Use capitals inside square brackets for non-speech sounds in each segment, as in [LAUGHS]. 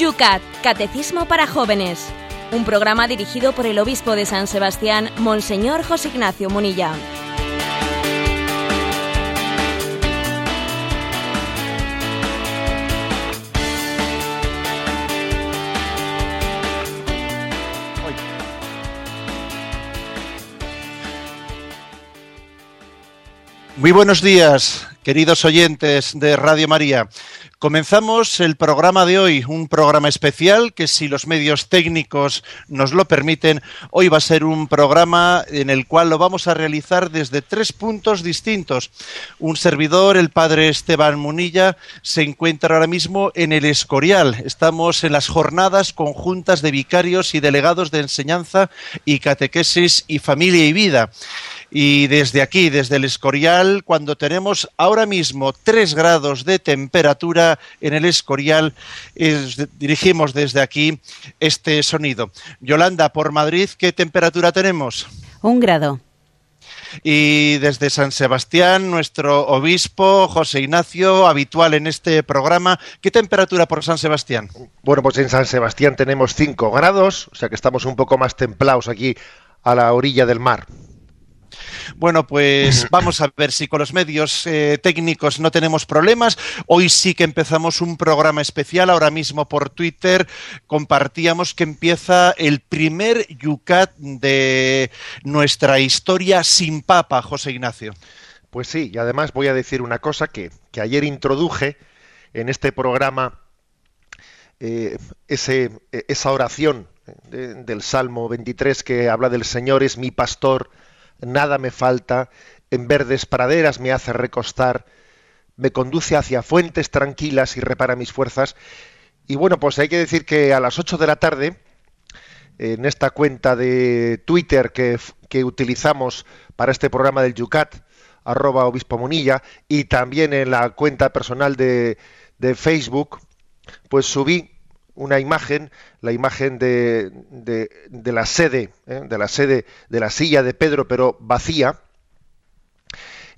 Yucat, Catecismo para Jóvenes. Un programa dirigido por el obispo de San Sebastián, Monseñor José Ignacio Munilla. Muy buenos días, queridos oyentes de Radio María. Comenzamos el programa de hoy, un programa especial que si los medios técnicos nos lo permiten, hoy va a ser un programa en el cual lo vamos a realizar desde tres puntos distintos. Un servidor, el padre Esteban Munilla, se encuentra ahora mismo en el Escorial. Estamos en las jornadas conjuntas de vicarios y delegados de enseñanza y catequesis y familia y vida. Y desde aquí, desde el Escorial, cuando tenemos ahora mismo 3 grados de temperatura en el Escorial, dirigimos desde aquí este sonido. Yolanda, por Madrid, ¿qué temperatura tenemos? Un grado. Y desde San Sebastián, nuestro obispo José Ignacio, habitual en este programa, ¿qué temperatura por San Sebastián? Bueno, pues en San Sebastián tenemos 5 grados, o sea que estamos un poco más templados aquí a la orilla del mar. Bueno, pues [LAUGHS] vamos a ver si con los medios eh, técnicos no tenemos problemas. Hoy sí que empezamos un programa especial. Ahora mismo por Twitter compartíamos que empieza el primer Yucat de nuestra historia sin papa, José Ignacio. Pues sí, y además voy a decir una cosa que, ayer introduje en este programa eh, ese, esa oración del Salmo 23 que habla del Señor es mi pastor, nada me falta, en verdes praderas me hace recostar, me conduce hacia fuentes tranquilas y repara mis fuerzas. Y bueno, pues hay que decir que a las 8 de la tarde, en esta cuenta de Twitter que, utilizamos para este programa del Yucat, arroba obispo Munilla, y también en la cuenta personal de, de Facebook, pues subí una imagen, la imagen de, de, la sede, ¿eh? de la sede de la silla de Pedro, pero vacía,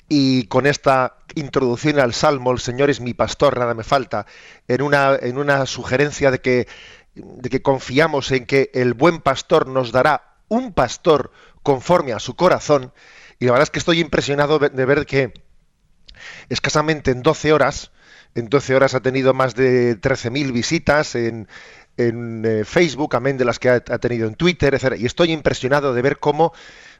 y con esta introducción al Salmo, el Señor es mi pastor, nada me falta, en una, en una sugerencia de que, de que confiamos en que el buen pastor nos dará un pastor conforme a su corazón, y la verdad es que estoy impresionado de ver que escasamente en 12 horas, en 12 horas ha tenido más de 13.000 visitas en, en eh, Facebook, amén de las que ha, tenido en Twitter, etc. Y estoy impresionado de ver cómo,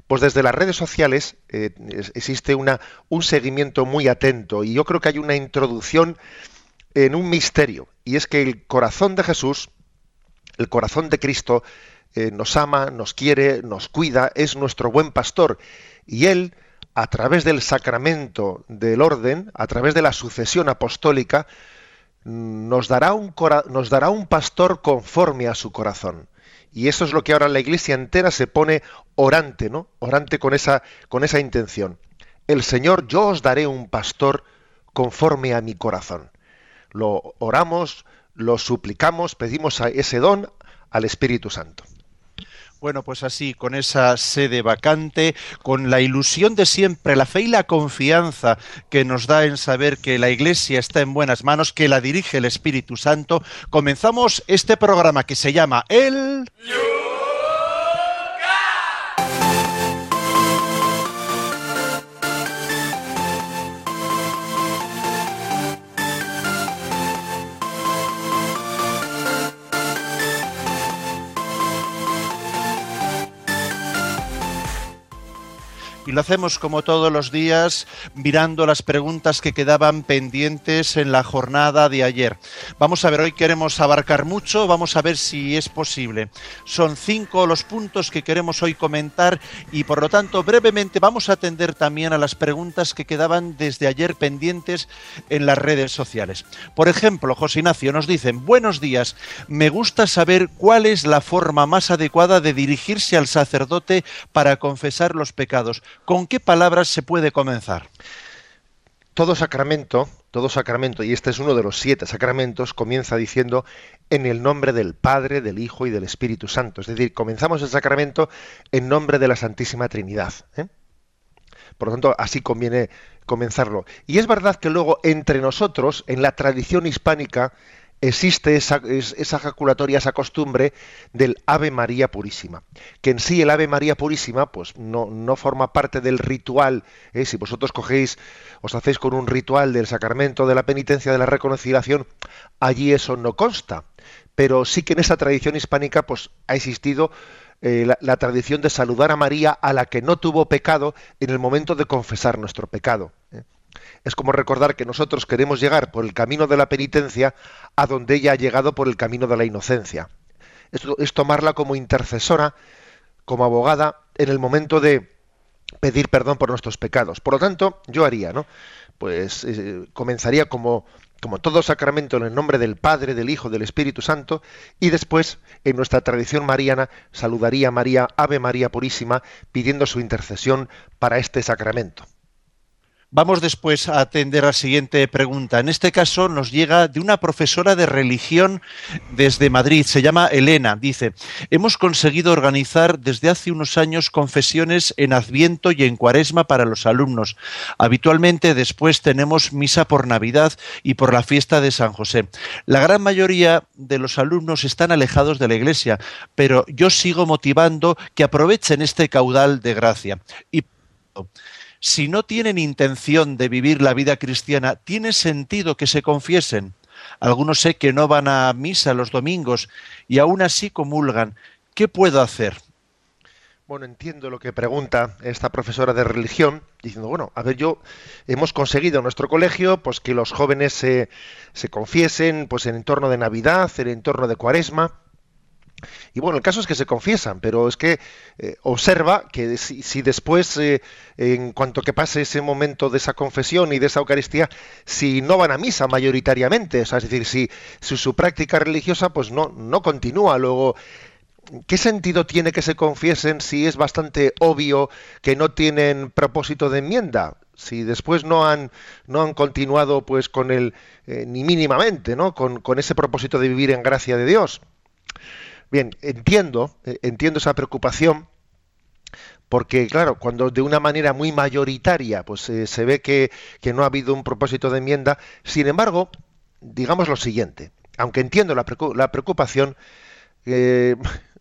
pues desde las redes sociales eh, existe una, un seguimiento muy atento. Y yo creo que hay una introducción en un misterio. Y es que el corazón de Jesús, el corazón de Cristo, eh, nos ama, nos quiere, nos cuida, es nuestro buen pastor. Y Él a través del sacramento del orden, a través de la sucesión apostólica, nos dará un, pastor conforme a su corazón. Y eso es lo que ahora la iglesia entera se pone orante, ¿no? Orante con esa, con esa intención. El Señor, yo os daré un pastor conforme a mi corazón. Lo oramos, lo suplicamos, pedimos a ese don al Espíritu Santo. Bueno, pues así, con esa sede vacante, con la ilusión de siempre, la fe y la confianza que nos da en saber que la Iglesia está en buenas manos, que la dirige el Espíritu Santo, comenzamos este programa que se llama El... lo hacemos como todos los días mirando las preguntas que quedaban pendientes en la jornada de ayer. Vamos a ver, hoy queremos abarcar mucho, vamos a ver si es posible. Son cinco los puntos que queremos hoy comentar y por lo tanto brevemente vamos a atender también a las preguntas que quedaban desde ayer pendientes en las redes sociales. Por ejemplo, José Ignacio nos dicen, buenos días, me gusta saber cuál es la forma más adecuada de dirigirse al sacerdote para confesar los pecados. ¿Con qué palabras se puede comenzar? Todo sacramento, todo sacramento, y este es uno de los siete sacramentos, comienza diciendo en el nombre del Padre, del Hijo y del Espíritu Santo. Es decir, comenzamos el sacramento en nombre de la Santísima Trinidad. ¿eh? Por lo tanto, así conviene comenzarlo. Y es verdad que luego entre nosotros, en la tradición hispánica, existe esa, esa ejaculatoria, esa costumbre del Ave María Purísima, que en sí el Ave María Purísima pues no, no forma parte del ritual, ¿eh? si vosotros cogéis, os hacéis con un ritual del sacramento de la penitencia de la reconciliación, allí eso no consta, pero sí que en esa tradición hispánica pues ha existido eh, la, tradición de saludar a María a la que no tuvo pecado en el momento de confesar nuestro pecado. ¿eh? Es como recordar que nosotros queremos llegar por el camino de la penitencia a donde ella ha llegado por el camino de la inocencia. Esto es tomarla como intercesora, como abogada, en el momento de pedir perdón por nuestros pecados. Por lo tanto, yo haría, ¿no? Pues eh, comenzaría como como todo sacramento en el nombre del Padre, del Hijo, del Espíritu Santo, y después, en nuestra tradición mariana, saludaría a María, Ave María Purísima, pidiendo su intercesión para este sacramento. Vamos después a atender a la siguiente pregunta. En este caso nos llega de una profesora de religión desde Madrid. Se llama Elena. Dice, hemos conseguido organizar desde hace unos años confesiones en Adviento y en Cuaresma para los alumnos. Habitualmente después tenemos misa por Navidad y por la fiesta de San José. La gran mayoría de los alumnos están alejados de la iglesia, pero yo sigo motivando que aprovechen este caudal de gracia. Y si no tienen intención de vivir la vida cristiana, ¿tiene sentido que se confiesen? Algunos sé que no van a misa los domingos y aún así comulgan. ¿Qué puedo hacer? Bueno, entiendo lo que pregunta esta profesora de religión, diciendo, bueno, a ver, yo hemos conseguido en nuestro colegio pues que los jóvenes se, se confiesen pues en entorno de Navidad, en entorno de Cuaresma, y bueno, el caso es que se confiesan, pero es que eh, observa que si, después, eh, en cuanto que pase ese momento de esa confesión y de esa Eucaristía, si no van a misa mayoritariamente, es decir, si, su práctica religiosa pues no, no continúa, luego, ¿qué sentido tiene que se confiesen si es bastante obvio que no tienen propósito de enmienda? si después no han no han continuado pues con el eh, ni mínimamente no con, con ese propósito de vivir en gracia de Dios Bien, entiendo, eh, entiendo esa preocupación, porque claro, cuando de una manera muy mayoritaria pues eh, se ve que, no ha habido un propósito de enmienda, sin embargo, digamos lo siguiente, aunque entiendo la, preocupación, eh,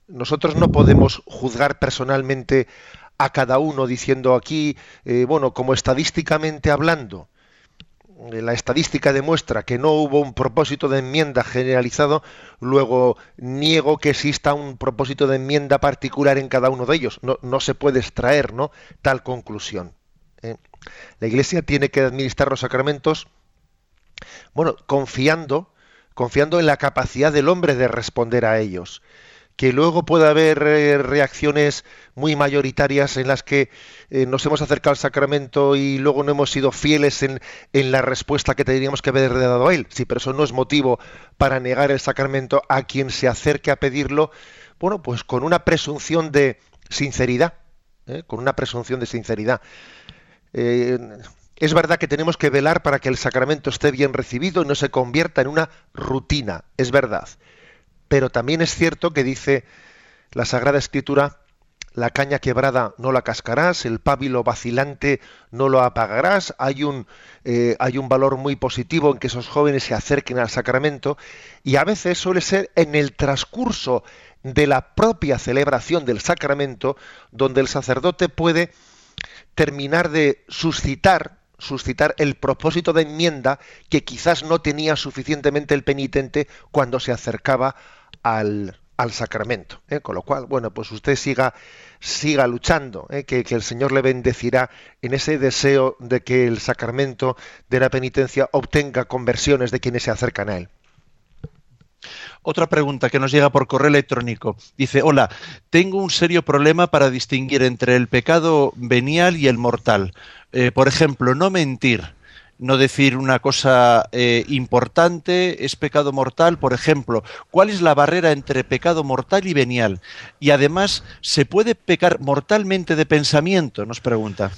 nosotros no podemos juzgar personalmente a cada uno diciendo aquí, bueno, como estadísticamente hablando, la estadística demuestra que no hubo un propósito de enmienda generalizado, luego niego que exista un propósito de enmienda particular en cada uno de ellos. No, se puede extraer tal conclusión. ¿eh? La Iglesia tiene que administrar los sacramentos, bueno, confiando, confiando en la capacidad del hombre de responder a ellos que luego pueda haber eh, reacciones muy mayoritarias en las que eh, nos hemos acercado al sacramento y luego no hemos sido fieles en, la respuesta que tendríamos que haber dado a él. Sí, pero eso no es motivo para negar el sacramento a quien se acerque a pedirlo, bueno, pues con una presunción de sinceridad, ¿eh? con una presunción de sinceridad. es verdad que tenemos que velar para que el sacramento esté bien recibido y no se convierta en una rutina, es verdad pero también es cierto que dice la Sagrada Escritura, la caña quebrada no la cascarás, el pábilo vacilante no lo apagarás, hay un, eh, hay un valor muy positivo en que esos jóvenes se acerquen al sacramento y a veces suele ser en el transcurso de la propia celebración del sacramento donde el sacerdote puede terminar de suscitar suscitar el propósito de enmienda que quizás no tenía suficientemente el penitente cuando se acercaba al, sacramento. ¿eh? Con lo cual, bueno, pues usted siga, siga luchando, ¿eh? que, que, el Señor le bendecirá en ese deseo de que el sacramento de la penitencia obtenga conversiones de quienes se acercan a él. Otra pregunta que nos llega por correo electrónico. Dice, hola, tengo un serio problema para distinguir entre el pecado venial y el mortal. Eh, por ejemplo, no mentir no decir una cosa eh, importante es pecado mortal, por ejemplo, ¿cuál es la barrera entre pecado mortal y venial? Y además, ¿se puede pecar mortalmente de pensamiento? Nos pregunta.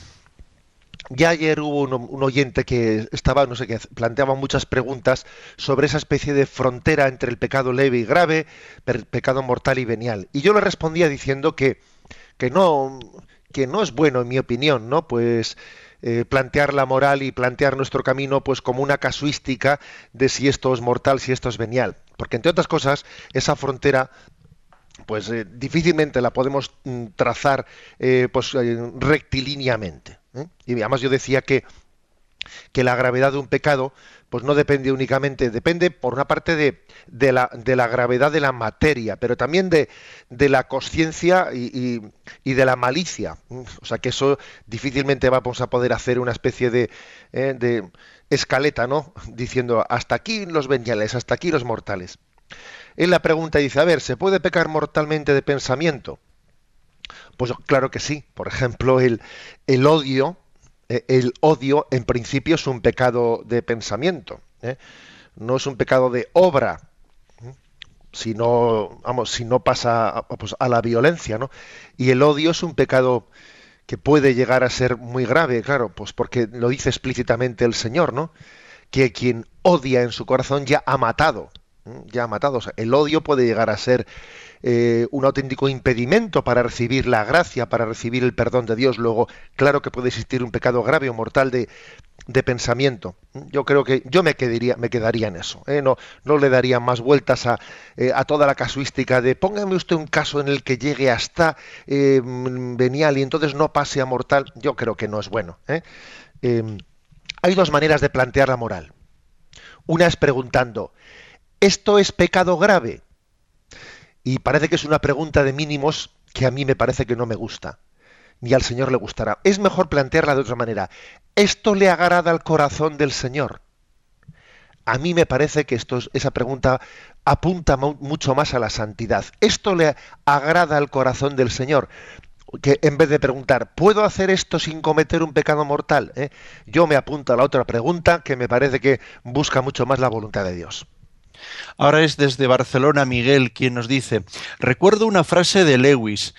Ya ayer hubo un, oyente que estaba, no sé qué, planteaba muchas preguntas sobre esa especie de frontera entre el pecado leve y grave, el pecado mortal y venial. Y yo le respondía diciendo que, que no, que no es bueno, en mi opinión, ¿no? Pues eh, plantear la moral y plantear nuestro camino pues como una casuística de si esto es mortal, si esto es venial. Porque entre otras cosas, esa frontera pues eh, difícilmente la podemos mm, trazar eh, pues rectilíneamente. Y además yo decía que que la gravedad de un pecado pues no depende únicamente, depende por una parte de, la, gravedad de la materia, pero también de, la conciencia y, de la malicia. O sea que eso difícilmente vamos a poder hacer una especie de, eh, escaleta, ¿no? Diciendo hasta aquí los veniales, hasta aquí los mortales. Él la pregunta dice, a ver, ¿se puede pecar mortalmente de pensamiento? Pues claro que sí. Por ejemplo, el, el odio, el odio en principio es un pecado de pensamiento, ¿eh? no es un pecado de obra, ¿eh? si no, vamos, si no pasa pues, a la violencia, ¿no? Y el odio es un pecado que puede llegar a ser muy grave, claro, pues porque lo dice explícitamente el Señor, ¿no? Que quien odia en su corazón ya ha matado, ya ha matado. El odio puede llegar a ser eh, un auténtico impedimento para recibir la gracia, para recibir el perdón de Dios. Luego, claro que puede existir un pecado grave o mortal de, pensamiento. Yo creo que yo me quedaría, en eso. ¿eh? No, le daría más vueltas a, eh, a, toda la casuística de póngame usted un caso en el que llegue hasta venial y entonces no pase a mortal. Yo creo que no es bueno. Em, hay dos maneras de plantear la moral. Una es preguntando, ¿esto es pecado grave? Y parece que es una pregunta de mínimos que a mí me parece que no me gusta, ni al Señor le gustará. Es mejor plantearla de otra manera. ¿Esto le agrada al corazón del Señor? A mí me parece que esto, esa pregunta apunta mucho más a la santidad. ¿Esto le agrada al corazón del Señor? que en vez de preguntar, ¿puedo hacer esto sin cometer un pecado mortal? ¿Eh? Yo me apunto a la otra pregunta que me parece que busca mucho más la voluntad de Dios. Ahora es desde Barcelona Miguel quien nos dice, recuerdo una frase de Lewis,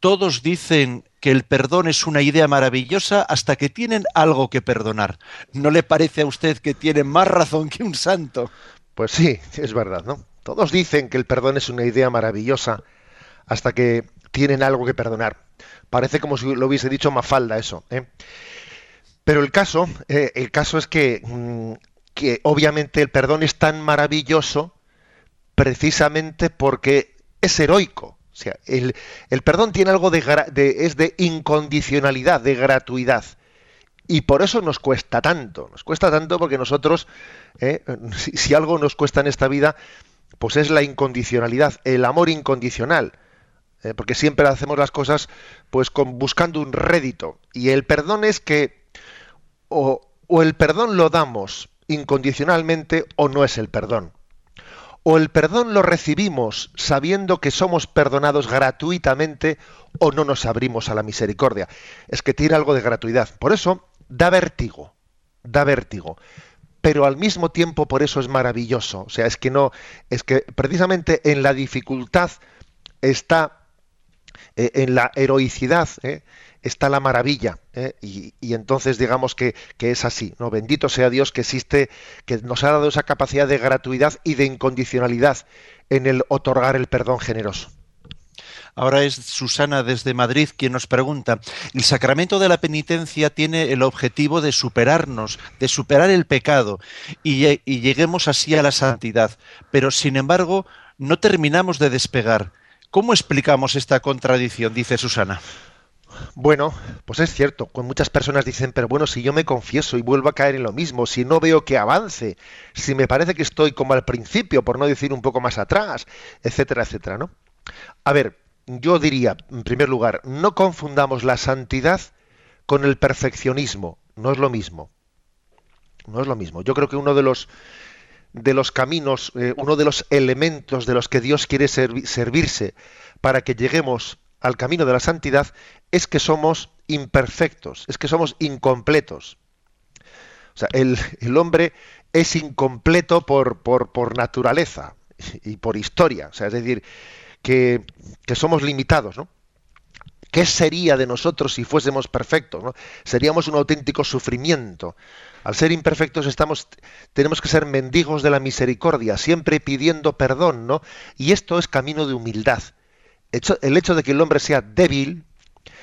todos dicen que el perdón es una idea maravillosa hasta que tienen algo que perdonar. ¿No le parece a usted que tiene más razón que un santo? Pues sí, es verdad, ¿no? Todos dicen que el perdón es una idea maravillosa hasta que tienen algo que perdonar. Parece como si lo hubiese dicho Mafalda eso. ¿eh? Pero el caso, eh, el caso es que mm, que obviamente el perdón es tan maravilloso precisamente porque es heroico. O sea, el, perdón tiene algo de, es de incondicionalidad, de gratuidad. Y por eso nos cuesta tanto. Nos cuesta tanto porque nosotros, eh, [LAUGHS] si, algo nos cuesta en esta vida, pues es la incondicionalidad, el amor incondicional. Eh, porque siempre hacemos las cosas pues con, buscando un rédito. Y el perdón es que o, o el perdón lo damos incondicionalmente o no es el perdón. O el perdón lo recibimos sabiendo que somos perdonados gratuitamente o no nos abrimos a la misericordia. Es que tiene algo de gratuidad. Por eso da vértigo, da vértigo. Pero al mismo tiempo por eso es maravilloso. O sea, es que no, es que precisamente en la dificultad está, eh, en la heroicidad, eh, está la maravilla. ¿eh? Y, entonces digamos que, es así. ¿no? Bendito sea Dios que existe, que nos ha dado esa capacidad de gratuidad y de incondicionalidad en el otorgar el perdón generoso. Ahora es Susana desde Madrid quien nos pregunta, el sacramento de la penitencia tiene el objetivo de superarnos, de superar el pecado y, y lleguemos así a la santidad, pero sin embargo no terminamos de despegar. ¿Cómo explicamos esta contradicción? Dice Susana. Bueno, pues es cierto, con muchas personas dicen, pero bueno, si yo me confieso y vuelvo a caer en lo mismo, si no veo que avance, si me parece que estoy como al principio, por no decir un poco más atrás, etcétera, etcétera, ¿no? A ver, yo diría, en primer lugar, no confundamos la santidad con el perfeccionismo, no es lo mismo. No es lo mismo. Yo creo que uno de los de los caminos, eh, uno de los elementos de los que Dios quiere servirse para que lleguemos al camino de la santidad es que somos imperfectos, es que somos incompletos. O sea, el, hombre es incompleto por, por, naturaleza y por historia. O sea, es decir, que, somos limitados, ¿no? ¿Qué sería de nosotros si fuésemos perfectos? Seríamos un auténtico sufrimiento. Al ser imperfectos estamos, tenemos que ser mendigos de la misericordia, siempre pidiendo perdón, ¿no? Y esto es camino de humildad el hecho de que el hombre sea débil,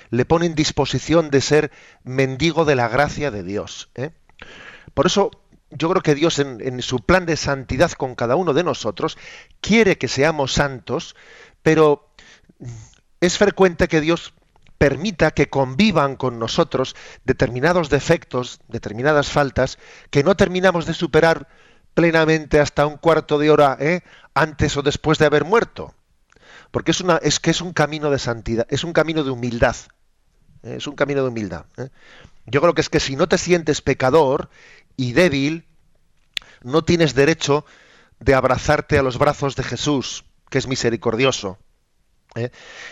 le pone en disposición de ser mendigo de la gracia de Dios. ¿eh? Por eso yo creo que Dios en, en, su plan de santidad con cada uno de nosotros quiere que seamos santos, pero es frecuente que Dios permita que convivan con nosotros determinados defectos, determinadas faltas, que no terminamos de superar plenamente hasta un cuarto de hora ¿eh? antes o después de haber muerto. Porque es, una, es que es un camino de santidad, es un camino de humildad. ¿eh? Es un camino de humildad. ¿eh? Yo creo que es que si no te sientes pecador y débil, no tienes derecho de abrazarte a los brazos de Jesús, que es misericordioso.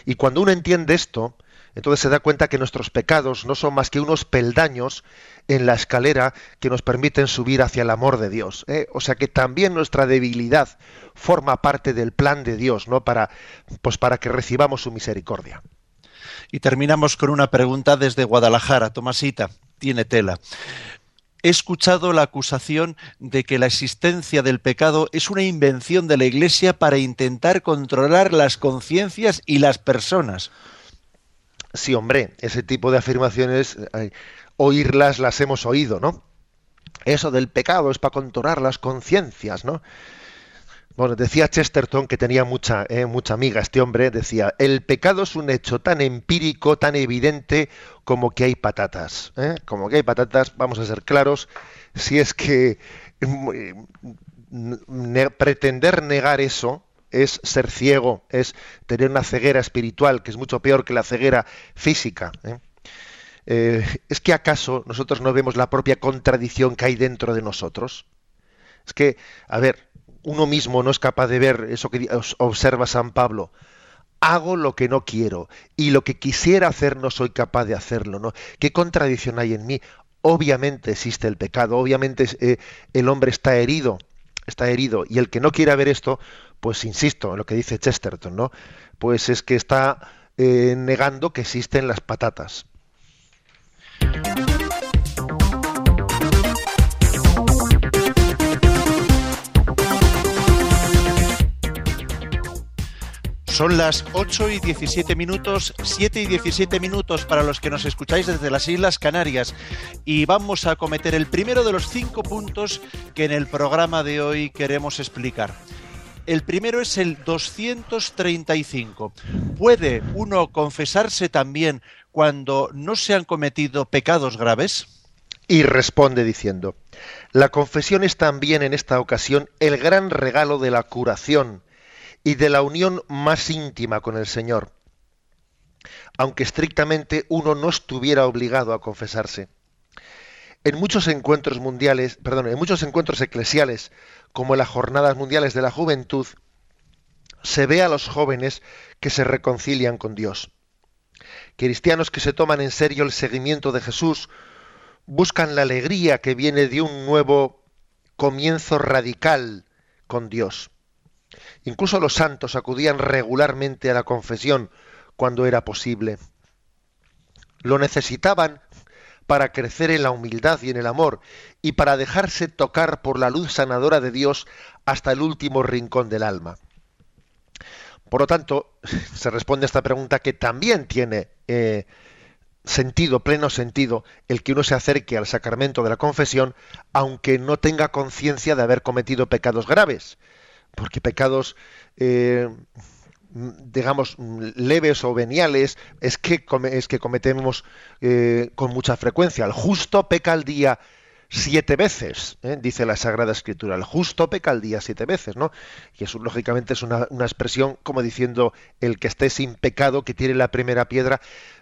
Y cuando uno entiende esto, entonces se da cuenta que nuestros pecados no son más que unos peldaños en la escalera que nos permiten subir hacia el amor de Dios. ¿eh? O sea que también nuestra debilidad forma parte del plan de Dios, ¿no? Para, pues para que recibamos su misericordia. Y terminamos con una pregunta desde Guadalajara. Tomasita, tiene tela. He escuchado la acusación de que la existencia del pecado es una invención de la Iglesia para intentar controlar las conciencias y las personas. Sí, hombre, ese tipo de afirmaciones, eh, oírlas las hemos oído, ¿no? Eso del pecado es para controlar las conciencias, ¿no? Bueno, decía Chesterton, que tenía mucha, eh, mucha amiga este hombre, decía, el pecado es un hecho tan empírico, tan evidente como que hay patatas. ¿eh? Como que hay patatas, vamos a ser claros, si es que mm, pretender negar eso, es ser ciego, es tener una ceguera espiritual, que es mucho peor que la ceguera física. ¿eh? Eh, ¿Es que acaso nosotros no vemos la propia contradicción que hay dentro de nosotros? Es que, a ver, uno mismo no es capaz de ver eso que observa San Pablo. Hago lo que no quiero y lo que quisiera hacer no soy capaz de hacerlo. ¿no? ¿Qué contradicción hay en mí? Obviamente existe el pecado, obviamente eh, el hombre está herido, está herido y el que no quiera ver esto, pues insisto en lo que dice Chesterton, ¿no? Pues es que está eh, negando que existen las patatas. Son las 8 y 17 minutos, 7 y 17 minutos para los que nos escucháis desde las Islas Canarias y vamos a cometer el primero de los cinco puntos que en el programa de hoy queremos explicar. El primero es el 235. ¿Puede uno confesarse también cuando no se han cometido pecados graves? Y responde diciendo, la confesión es también en esta ocasión el gran regalo de la curación y de la unión más íntima con el Señor, aunque estrictamente uno no estuviera obligado a confesarse. En muchos encuentros mundiales, perdón, en muchos encuentros eclesiales como en las jornadas mundiales de la juventud, se ve a los jóvenes que se reconcilian con Dios. Cristianos que se toman en serio el seguimiento de Jesús buscan la alegría que viene de un nuevo comienzo radical con Dios. Incluso los santos acudían regularmente a la confesión cuando era posible. Lo necesitaban para crecer en la humildad y en el amor, y para dejarse tocar por la luz sanadora de Dios hasta el último rincón del alma. Por lo tanto, [LAUGHS] se responde a esta pregunta que también tiene eh, sentido, pleno sentido, el que uno se acerque al sacramento de la confesión, aunque no tenga conciencia de haber cometido pecados graves, porque pecados eh, digamos, leves o veniales, es que, es que cometemos eh, con mucha frecuencia. El justo peca al día siete veces, ¿eh? dice la Sagrada Escritura. El justo peca al día siete veces, ¿no? Y eso, lógicamente, es una, expresión como diciendo el que esté sin pecado, que tiene la primera piedra,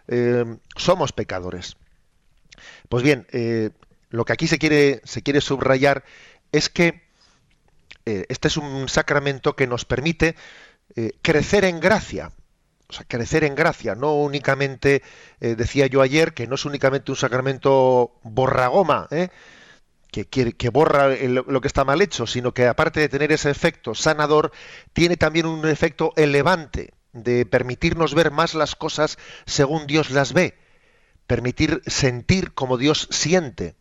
eh, somos pecadores. Pues bien, lo que aquí se quiere, se quiere subrayar es que este es un sacramento que nos permite eh, crecer en gracia. O sea, crecer en gracia, no únicamente, eh, decía yo ayer, que no es únicamente un sacramento borragoma, ¿eh? que, que, borra lo que está mal hecho, sino que aparte de tener ese efecto sanador, tiene también un efecto elevante, de permitirnos ver más las cosas según Dios las ve, permitir sentir como Dios siente.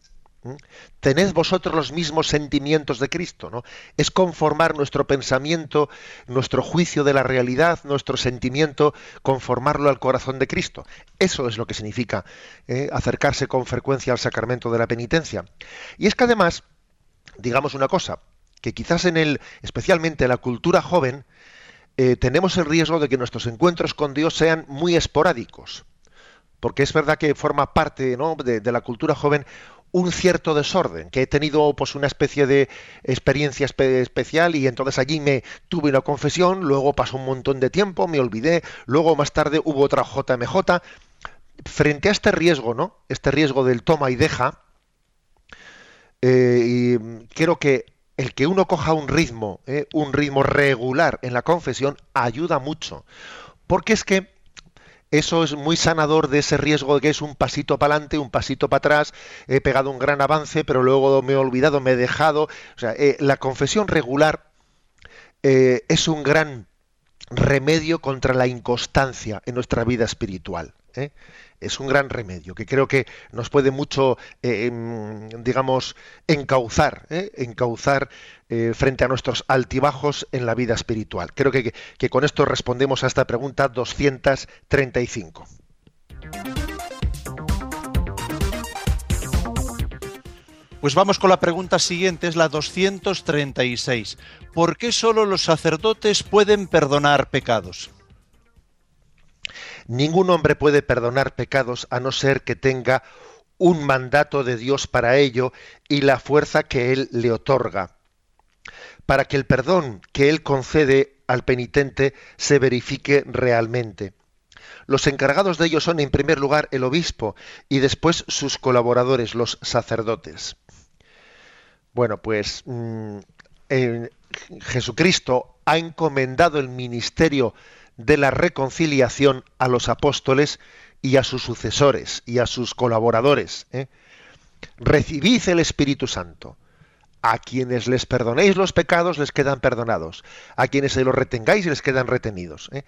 Tened vosotros los mismos sentimientos de Cristo, ¿no? Es conformar nuestro pensamiento, nuestro juicio de la realidad, nuestro sentimiento, conformarlo al corazón de Cristo. Eso es lo que significa ¿eh? acercarse con frecuencia al sacramento de la penitencia. Y es que además, digamos una cosa, que quizás en el, especialmente en la cultura joven, eh, tenemos el riesgo de que nuestros encuentros con Dios sean muy esporádicos porque es verdad que forma parte de, la cultura joven un cierto desorden, que he tenido pues una especie de experiencia especial y entonces allí me tuve una confesión, luego pasó un montón de tiempo, me olvidé, luego más tarde hubo otra JMJ. Frente a este riesgo, ¿no? Este riesgo del toma y deja, eh, y quiero que el que uno coja un ritmo, ¿eh? un ritmo regular en la confesión, ayuda mucho. Porque es que eso es muy sanador de ese riesgo de que es un pasito para adelante, un pasito para atrás, he pegado un gran avance, pero luego me he olvidado, me he dejado. O sea, eh, la confesión regular eh, es un gran remedio contra la inconstancia en nuestra vida espiritual. ¿eh? Es un gran remedio que creo que nos puede mucho, eh, em, digamos, encauzar, ¿eh? encauzar frente a nuestros altibajos en la vida espiritual. Creo que, que con esto respondemos a esta pregunta 235. Pues vamos con la pregunta siguiente, es la 236. ¿Por qué solo los sacerdotes pueden perdonar pecados? Ningún hombre puede perdonar pecados a no ser que tenga un mandato de Dios para ello y la fuerza que Él le otorga. Para que el perdón que Él concede al penitente se verifique realmente. Los encargados de ello son en primer lugar el obispo y después sus colaboradores, los sacerdotes. Bueno, pues mm, Jesucristo ha encomendado el ministerio de la reconciliación a los apóstoles y a sus sucesores y a sus colaboradores. ¿eh? Recibid el Espíritu Santo. A quienes les perdonéis los pecados les quedan perdonados. A quienes se los retengáis les quedan retenidos. ¿eh?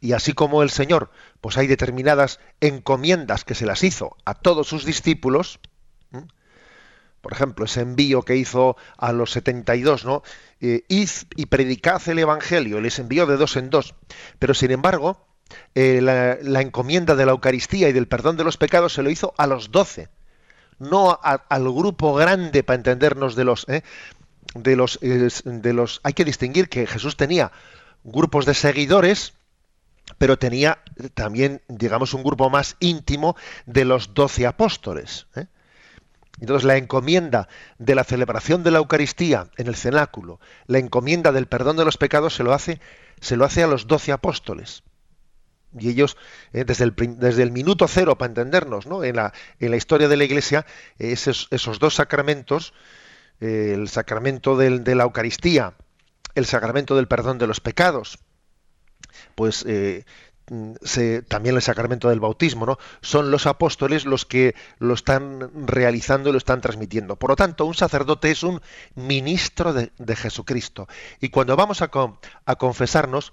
Y así como el Señor, pues hay determinadas encomiendas que se las hizo a todos sus discípulos, por ejemplo, ese envío que hizo a los 72, ¿no? Eh, y predicad el Evangelio, les envió de dos en dos. Pero sin embargo, eh, la, encomienda de la Eucaristía y del perdón de los pecados se lo hizo a los doce, no al grupo grande, para entendernos de los, ¿eh? de los, de los. Hay que distinguir que Jesús tenía grupos de seguidores, pero tenía también, digamos, un grupo más íntimo de los doce apóstoles. ¿eh? Entonces la encomienda de la celebración de la Eucaristía en el cenáculo, la encomienda del perdón de los pecados se lo hace, se lo hace a los doce apóstoles. Y ellos, eh, desde, el, desde, el, minuto cero, para entendernos, ¿no? en, la, en la historia de la Iglesia, esos, esos dos sacramentos, eh, el sacramento de la Eucaristía, el sacramento del perdón de los pecados, pues Mm, también el sacramento del bautismo, ¿no? Son los apóstoles los que lo están realizando y lo están transmitiendo. Por lo tanto, un sacerdote es un ministro de, Jesucristo. Y cuando vamos a, confesarnos,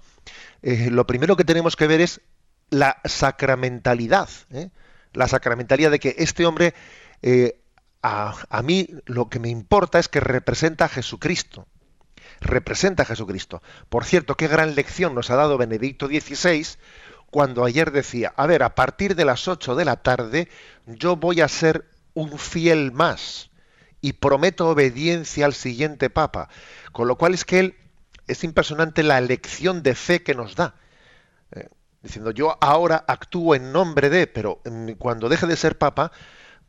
eh, lo primero que tenemos que ver es la sacramentalidad. ¿eh? La sacramentalidad de que este hombre, eh, a, a mí lo que me importa es que representa a Jesucristo representa a Jesucristo. Por cierto, qué gran lección nos ha dado Benedicto XVI cuando ayer decía, a ver, a partir de las 8 de la tarde yo voy a ser un fiel más y prometo obediencia al siguiente Papa. Con lo cual es que él es impresionante la lección de fe que nos da. Eh, diciendo, yo ahora actúo en nombre de, pero cuando deje de ser Papa,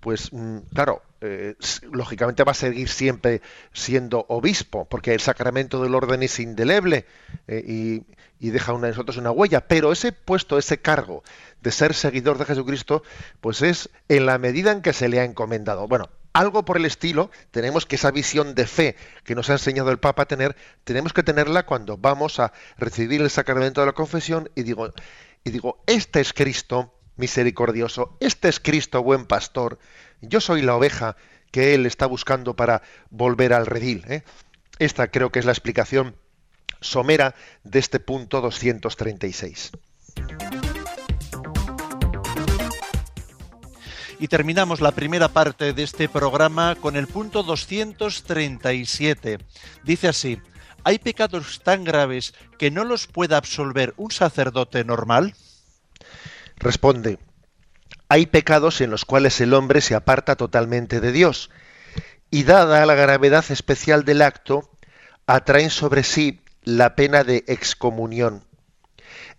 pues mm, claro, eh, lógicamente va a seguir siempre siendo obispo, porque el sacramento del orden es indeleble eh, y, deja una, nosotros una huella, pero ese puesto, ese cargo de ser seguidor de Jesucristo, pues es en la medida en que se le ha encomendado. Bueno, algo por el estilo, tenemos que esa visión de fe que nos ha enseñado el Papa a tener, tenemos que tenerla cuando vamos a recibir el sacramento de la confesión y digo, y digo, este es Cristo misericordioso, este es Cristo buen pastor, yo soy la oveja que Él está buscando para volver al redil. ¿eh? Esta creo que es la explicación somera de este punto 236. Y terminamos la primera parte de este programa con el punto 237. Dice así, ¿hay pecados tan graves que no los pueda absolver un sacerdote normal? Responde, hay pecados en los cuales el hombre se aparta totalmente de Dios y dada la gravedad especial del acto, atraen sobre sí la pena de excomunión.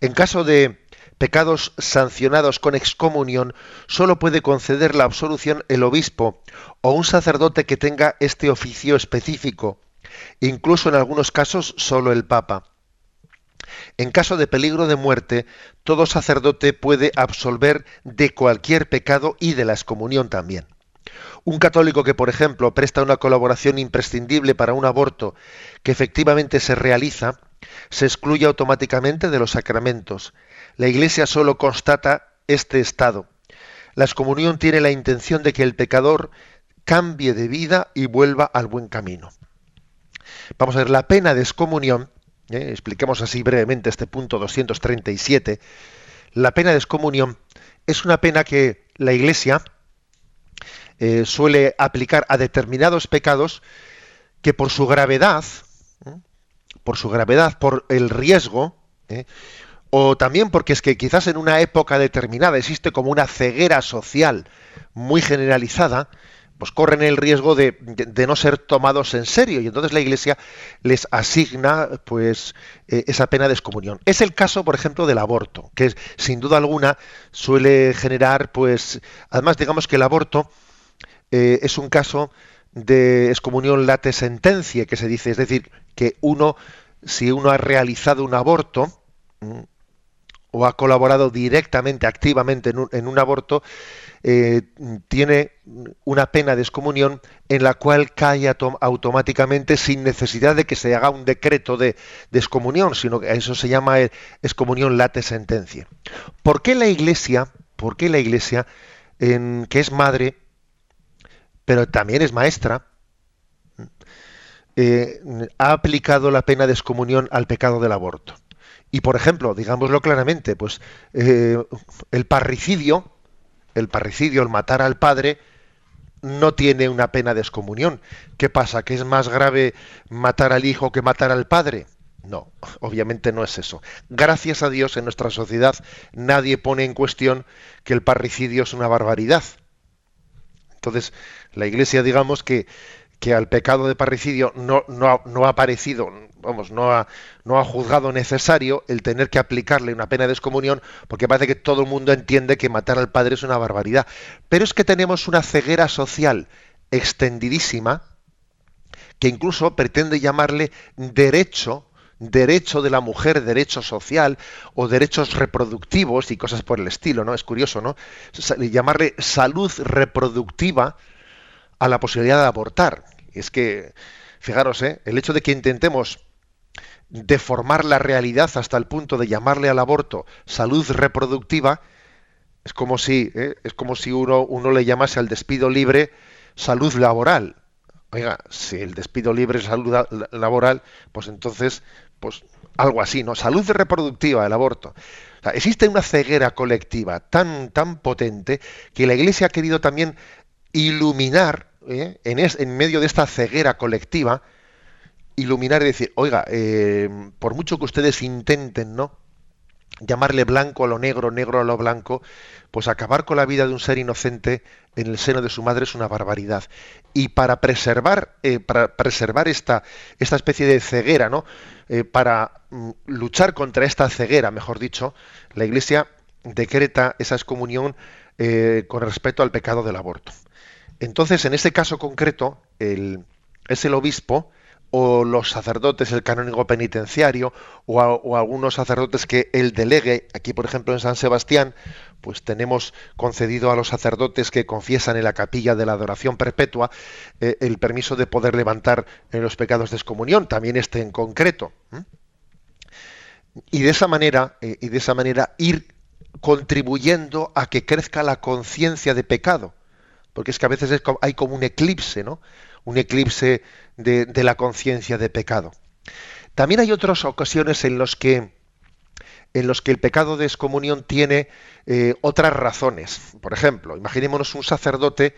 En caso de pecados sancionados con excomunión, sólo puede conceder la absolución el obispo o un sacerdote que tenga este oficio específico, incluso en algunos casos sólo el Papa. En caso de peligro de muerte, todo sacerdote puede absolver de cualquier pecado y de la excomunión también. Un católico que, por ejemplo, presta una colaboración imprescindible para un aborto que efectivamente se realiza, se excluye automáticamente de los sacramentos. La Iglesia solo constata este estado. La excomunión tiene la intención de que el pecador cambie de vida y vuelva al buen camino. Vamos a ver, la pena de excomunión, ¿eh? expliquemos así brevemente este punto 237, la pena de excomunión es una pena que la Iglesia eh, suele aplicar a determinados pecados que por su gravedad, por su gravedad, por el riesgo, ¿eh? o también porque es que quizás en una época determinada existe como una ceguera social muy generalizada, pues corren el riesgo de, no ser tomados en serio y entonces la Iglesia les asigna pues eh, esa pena de excomunión. Es el caso, por ejemplo, del aborto, que sin duda alguna suele generar pues además digamos que el aborto eh, es un caso de excomunión late sentencia que se dice, es decir, que uno si uno ha realizado un aborto o ha colaborado directamente, activamente en un, aborto, eh, tiene una pena de excomunión en la cual cae automáticamente sin necesidad de que se haga un decreto de, excomunión, sino que eso se llama eh, excomunión late sentencia. ¿Por qué la Iglesia, por qué la Iglesia, en, que es madre, pero también es maestra, eh, ha aplicado la pena de excomunión al pecado del aborto? Y por ejemplo, digámoslo claramente, pues el parricidio, el parricidio, el matar al padre, no tiene una pena de excomunión. ¿Qué pasa? ¿Que es más grave matar al hijo que matar al padre? No, obviamente no es eso. Gracias a Dios en nuestra sociedad nadie pone en cuestión que el parricidio es una barbaridad. Entonces, la Iglesia, digamos que que al pecado de parricidio no, ha parecido, vamos, no ha, no ha juzgado necesario el tener que aplicarle una pena de excomunión, porque parece que todo el mundo entiende que matar al padre es una barbaridad. Pero es que tenemos una ceguera social extendidísima, que incluso pretende llamarle derecho, derecho de la mujer, derecho social o derechos reproductivos y cosas por el estilo, ¿no? Es curioso, ¿no? Llamarle salud reproductiva a la posibilidad de abortar. Es que, fijaros, ¿eh? el hecho de que intentemos deformar la realidad hasta el punto de llamarle al aborto salud reproductiva, es como si, ¿eh? es como si uno, uno le llamase al despido libre salud laboral. Oiga, si el despido libre es salud laboral, pues entonces, pues algo así, ¿no? Salud reproductiva, el aborto. existe una ceguera colectiva tan, tan potente que la Iglesia ha querido también iluminar ¿eh? en, en, medio de esta ceguera colectiva, iluminar y decir, oiga, eh, por mucho que ustedes intenten, ¿no? llamarle blanco a lo negro, negro a lo blanco, pues acabar con la vida de un ser inocente en el seno de su madre es una barbaridad. Y para preservar, eh, para preservar esta, esta especie de ceguera, ¿no? para mm, luchar contra esta ceguera, mejor dicho, la Iglesia decreta esa excomunión con respecto al pecado del aborto. Entonces, en este caso concreto, es el obispo o los sacerdotes, el canónigo penitenciario, o, algunos sacerdotes que él delegue. Aquí, por ejemplo, en San Sebastián, pues tenemos concedido a los sacerdotes que confiesan en la capilla de la adoración perpetua eh, el permiso de poder levantar los pecados de excomunión, también este en concreto. Y de esa manera, eh, y de esa manera ir contribuyendo a que crezca la conciencia de pecado porque es que a veces hay como un eclipse, ¿no? Un eclipse de, la conciencia de pecado. También hay otras ocasiones en los que en los que el pecado de excomunión tiene eh, otras razones. Por ejemplo, imaginémonos un sacerdote,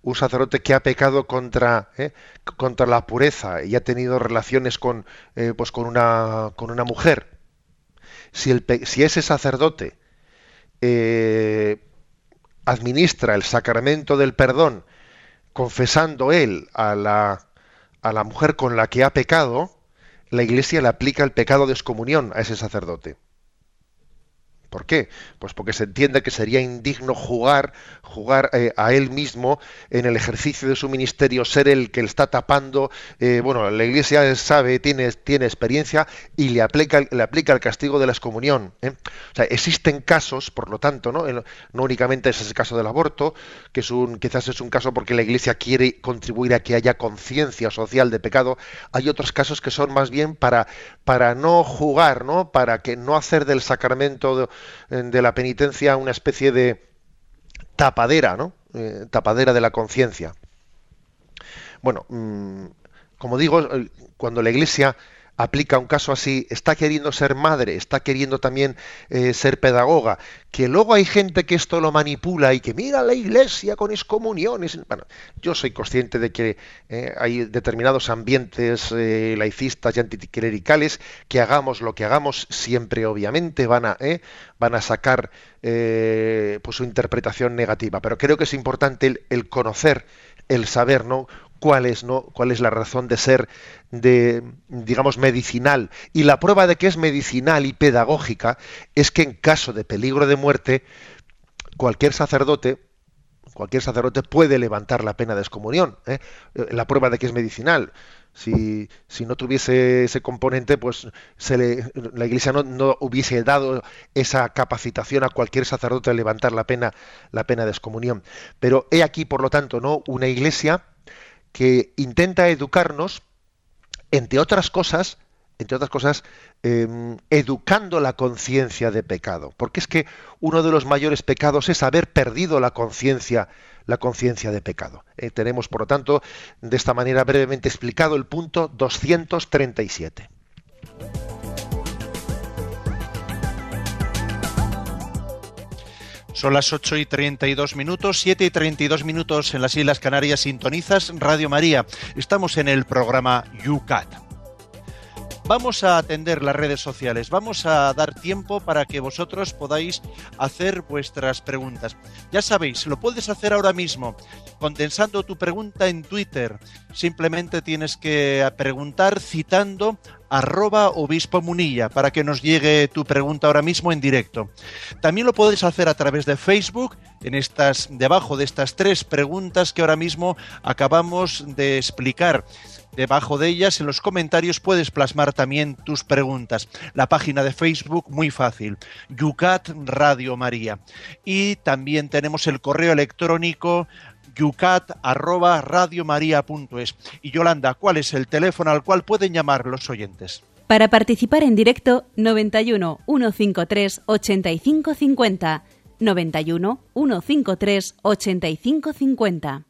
un sacerdote que ha pecado contra, eh, contra la pureza y ha tenido relaciones con, eh, pues con, una, con una mujer. Si ese sacerdote administra el sacramento del perdón, confesando él a la, a la mujer con la que ha pecado, la Iglesia le aplica el pecado de excomunión a ese sacerdote. ¿Por qué? Pues porque se entiende que sería indigno jugar, jugar eh, a él mismo en el ejercicio de su ministerio, ser el que le está tapando. Eh, bueno, la Iglesia sabe, tiene, tiene experiencia y le aplica, le aplica el castigo de la excomunión. ¿eh? O sea, existen casos, por lo tanto, ¿no? no únicamente es ese caso del aborto, que es un, quizás es un caso porque la Iglesia quiere contribuir a que haya conciencia social de pecado. Hay otros casos que son más bien para, no jugar, ¿no? Para que no hacer del sacramento de la penitencia una especie de tapadera, ¿no? Eh, tapadera de la conciencia. Bueno, mm, como digo, eh, cuando la Iglesia aplica un caso así, está queriendo ser madre, está queriendo también eh, ser pedagoga, que luego hay gente que esto lo manipula y que mira la iglesia con excomuniones. Bueno, yo soy consciente de que eh, hay determinados ambientes eh, laicistas y anticlericales que hagamos lo que hagamos, siempre obviamente van a, van a sacar pues su interpretación negativa. Pero creo que es importante el, el conocer, el saber, ¿no? Cuál es, ¿no? cuál es la razón de ser de, digamos, medicinal. Y la prueba de que es medicinal y pedagógica es que en caso de peligro de muerte, cualquier sacerdote, cualquier sacerdote puede levantar la pena de excomunión. ¿eh? La prueba de que es medicinal. Si, si, no tuviese ese componente, pues se la Iglesia no, no, hubiese dado esa capacitación a cualquier sacerdote de levantar la pena, la pena de excomunión. Pero he aquí, por lo tanto, no una Iglesia que intenta educarnos, entre otras cosas, entre otras cosas, em, educando la conciencia de pecado. Porque es que uno de los mayores pecados es haber perdido la conciencia, la conciencia de pecado. Eh, tenemos, por lo tanto, de esta manera brevemente explicado el punto 237. Son las 8 y 32 minutos, 7 y 32 minutos en las Islas Canarias. Sintonizas Radio María. Estamos en el programa UCAT. Vamos a atender las redes sociales, vamos a dar tiempo para que vosotros podáis hacer vuestras preguntas. Ya sabéis, lo puedes hacer ahora mismo, condensando tu pregunta en Twitter. Simplemente tienes que preguntar citando arroba obispo munilla para que nos llegue tu pregunta ahora mismo en directo. También lo puedes hacer a través de Facebook, en estas, debajo de estas tres preguntas que ahora mismo acabamos de explicar. Debajo de ellas, en los comentarios, puedes plasmar también tus preguntas. La página de Facebook, muy fácil, Yucat Radio María. Y también tenemos el correo electrónico yucat@radiomaria.es. Y Yolanda, ¿cuál es el teléfono al cual pueden llamar los oyentes? Para participar en directo 91 153 8550 91 153 8550.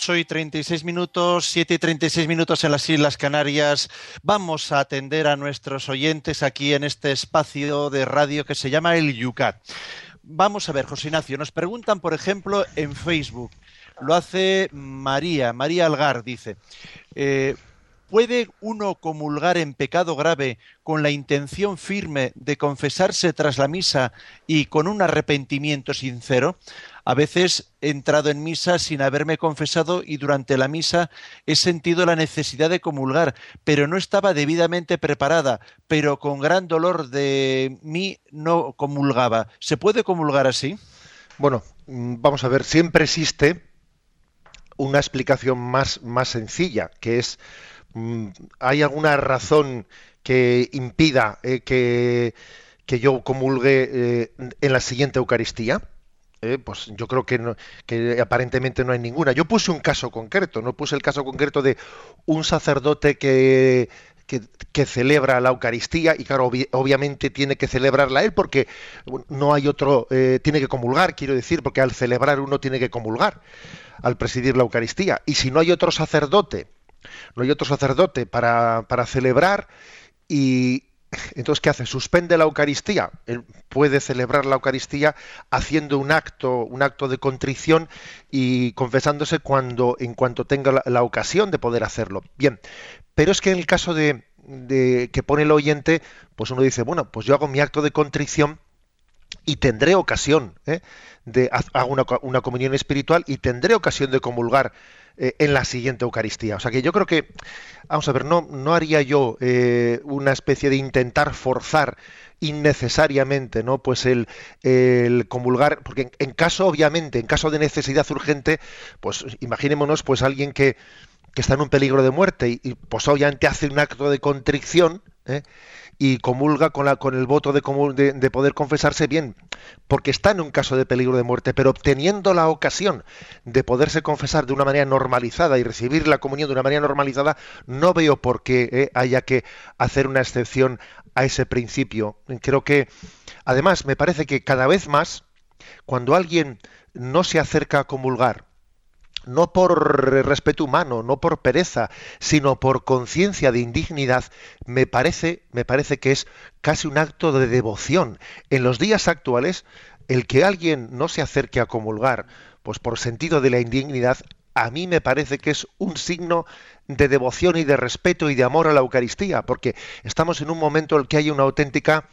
8 y 36 minutos, 7 y 36 minutos en las Islas Canarias. Vamos a atender a nuestros oyentes aquí en este espacio de radio que se llama el Yucat. Vamos a ver, José Ignacio, nos preguntan, por ejemplo, en Facebook. Lo hace María, María Algar, dice. Eh, ¿Puede uno comulgar en pecado grave con la intención firme de confesarse tras la misa y con un arrepentimiento sincero? A veces he entrado en misa sin haberme confesado y durante la misa he sentido la necesidad de comulgar, pero no estaba debidamente preparada, pero con gran dolor de mí no comulgaba. ¿Se puede comulgar así? Bueno, mm, vamos a ver, siempre existe una explicación más, más sencilla, que es Mm, ¿hay alguna razón que impida eh, que, que, yo comulgue eh, en la siguiente Eucaristía? Eh, pues yo creo que, que, aparentemente no hay ninguna. Yo puse un caso concreto, no puse el caso concreto de un sacerdote que, que, celebra la Eucaristía y claro, obviamente tiene que celebrarla él porque no hay otro, tiene que comulgar, quiero decir, porque al celebrar uno tiene que comulgar, al presidir la Eucaristía. Y si no hay otro sacerdote no hay otro sacerdote para, para celebrar y entonces ¿qué hace? Suspende la Eucaristía. Él puede celebrar la Eucaristía haciendo un acto, un acto de contrición y confesándose cuando, en cuanto tenga la, ocasión de poder hacerlo. Bien, pero es que en el caso de, que pone el oyente, pues uno dice, bueno, pues yo hago mi acto de contrición y tendré ocasión ¿eh? de hago una, una, comunión espiritual y tendré ocasión de comulgar eh, en la siguiente Eucaristía. O sea que yo creo que, vamos a ver, no, no haría yo eh, una especie de intentar forzar innecesariamente no pues el, el comulgar porque en, caso obviamente en caso de necesidad urgente pues imaginémonos pues alguien que, que está en un peligro de muerte y, pues obviamente hace un acto de contrición ¿eh? Y comulga con, la, con el voto de, de, de, poder confesarse bien, porque está en un caso de peligro de muerte, pero obteniendo la ocasión de poderse confesar de una manera normalizada y recibir la comunión de una manera normalizada, no veo por qué eh, haya que hacer una excepción a ese principio. Creo que, además, me parece que cada vez más, cuando alguien no se acerca a comulgar, no por respeto humano, no por pereza, sino por conciencia de indignidad, me parece, me parece que es casi un acto de devoción. En los días actuales, el que alguien no se acerque a comulgar, pues por sentido de la indignidad, a mí me parece que es un signo de devoción y de respeto y de amor a la Eucaristía, porque estamos en un momento en el que hay una auténtica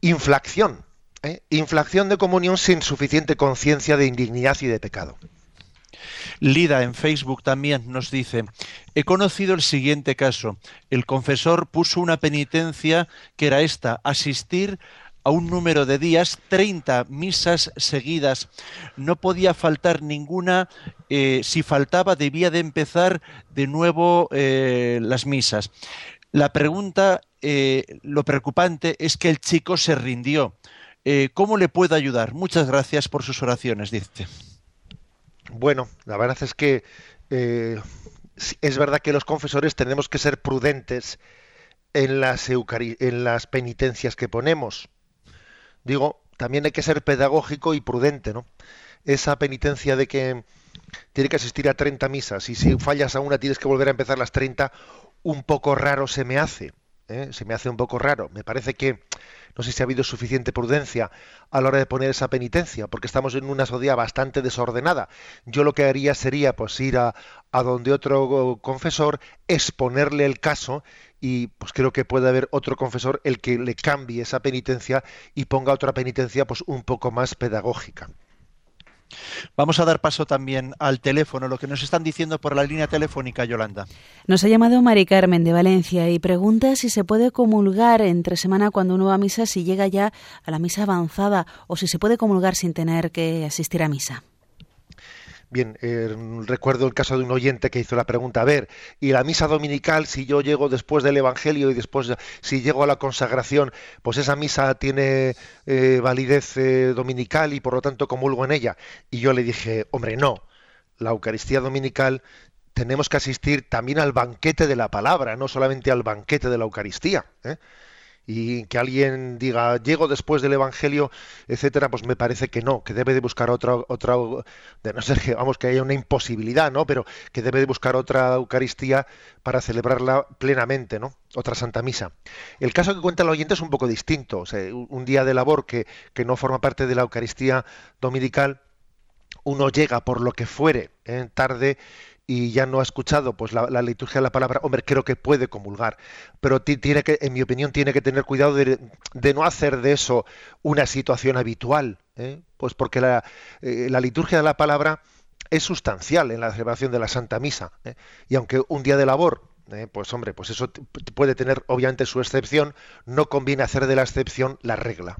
inflación, ¿eh? inflación de comunión sin suficiente conciencia de indignidad y de pecado. Lida en Facebook también nos dice, he conocido el siguiente caso. El confesor puso una penitencia que era esta, asistir a un número de días, 30 misas seguidas. No podía faltar ninguna. Eh, si faltaba, debía de empezar de nuevo eh, las misas. La pregunta, eh, lo preocupante es que el chico se rindió. Eh, ¿Cómo le puedo ayudar? Muchas gracias por sus oraciones, dice. Bueno, la verdad es que eh, es verdad que los confesores tenemos que ser prudentes en las, en las penitencias que ponemos. Digo, también hay que ser pedagógico y prudente, ¿no? Esa penitencia de que tiene que asistir a 30 misas y si fallas a una tienes que volver a empezar las 30, un poco raro se me hace. ¿Eh? Se me hace un poco raro. Me parece que no sé si ha habido suficiente prudencia a la hora de poner esa penitencia, porque estamos en una sociedad bastante desordenada. Yo lo que haría sería pues ir a, a donde otro confesor, exponerle el caso y pues creo que puede haber otro confesor el que le cambie esa penitencia y ponga otra penitencia pues un poco más pedagógica. Vamos a dar paso también al teléfono, lo que nos están diciendo por la línea telefónica, Yolanda. Nos ha llamado Mari Carmen de Valencia y pregunta si se puede comulgar entre semana cuando uno va a misa, si llega ya a la misa avanzada o si se puede comulgar sin tener que asistir a misa. Bien, eh, recuerdo el caso de un oyente que hizo la pregunta, a ver, ¿y la misa dominical, si yo llego después del Evangelio y después, si llego a la consagración, pues esa misa tiene eh, validez eh, dominical y por lo tanto comulgo en ella? Y yo le dije, hombre, no, la Eucaristía dominical tenemos que asistir también al banquete de la palabra, no solamente al banquete de la Eucaristía. Y que alguien diga llego después del evangelio etcétera pues me parece que no que debe de buscar otra otra de no ser que vamos que haya una imposibilidad no pero que debe de buscar otra eucaristía para celebrarla plenamente no otra santa misa. El caso que cuenta el oyente es un poco distinto o sea, un día de labor que, que no forma parte de la eucaristía dominical uno llega por lo que fuere ¿eh? tarde y ya no ha escuchado pues la, liturgia de la palabra, hombre, creo que puede comulgar, pero tiene que, en mi opinión, tiene que tener cuidado de, no hacer de eso una situación habitual, ¿eh? pues porque la, eh, la, liturgia de la palabra es sustancial en la celebración de la Santa Misa, ¿eh? y aunque un día de labor pues hombre, pues eso puede tener obviamente su excepción, no conviene hacer de la excepción la regla.